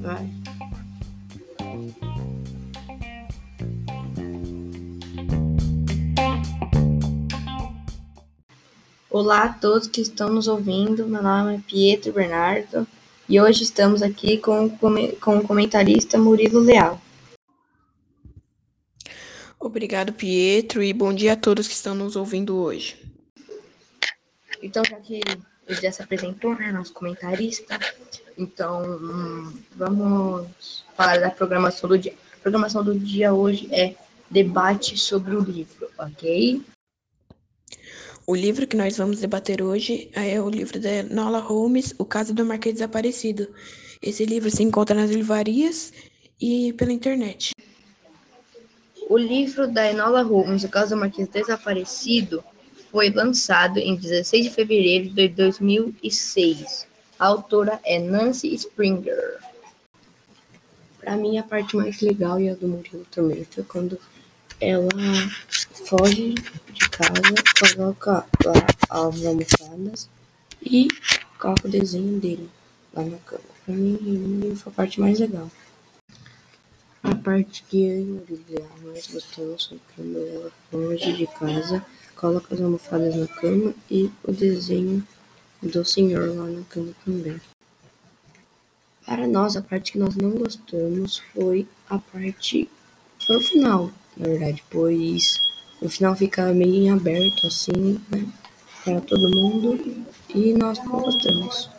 Vai. Olá a todos que estão nos ouvindo. Meu nome é Pietro Bernardo e hoje estamos aqui com, com o comentarista Murilo Leal. Obrigado, Pietro, e bom dia a todos que estão nos ouvindo hoje. Então, já que ele já se apresentou, né, nosso comentarista, então hum, vamos falar da programação do dia. A programação do dia hoje é debate sobre o livro, ok? O livro que nós vamos debater hoje é o livro da Nola Holmes, O Caso do Marquês Desaparecido. Esse livro se encontra nas livrarias e pela internet. O livro da Enola Holmes, O Caso do Marquês Desaparecido, foi lançado em 16 de fevereiro de 2006. A autora é Nancy Springer. Para mim, a parte mais legal e a do Murilo também foi quando ela foge de casa, coloca lá as almofadas e coloca o desenho dele lá na cama. Pra mim, foi a parte mais legal. A parte que eu e o Murilo mais gostamos foi quando ela foge de casa, coloca as almofadas na cama e o desenho do senhor lá na cama também. Para nós, a parte que nós não gostamos foi a parte. Foi o final, na verdade, pois o final fica meio em aberto assim, né? Para todo mundo e nós não gostamos.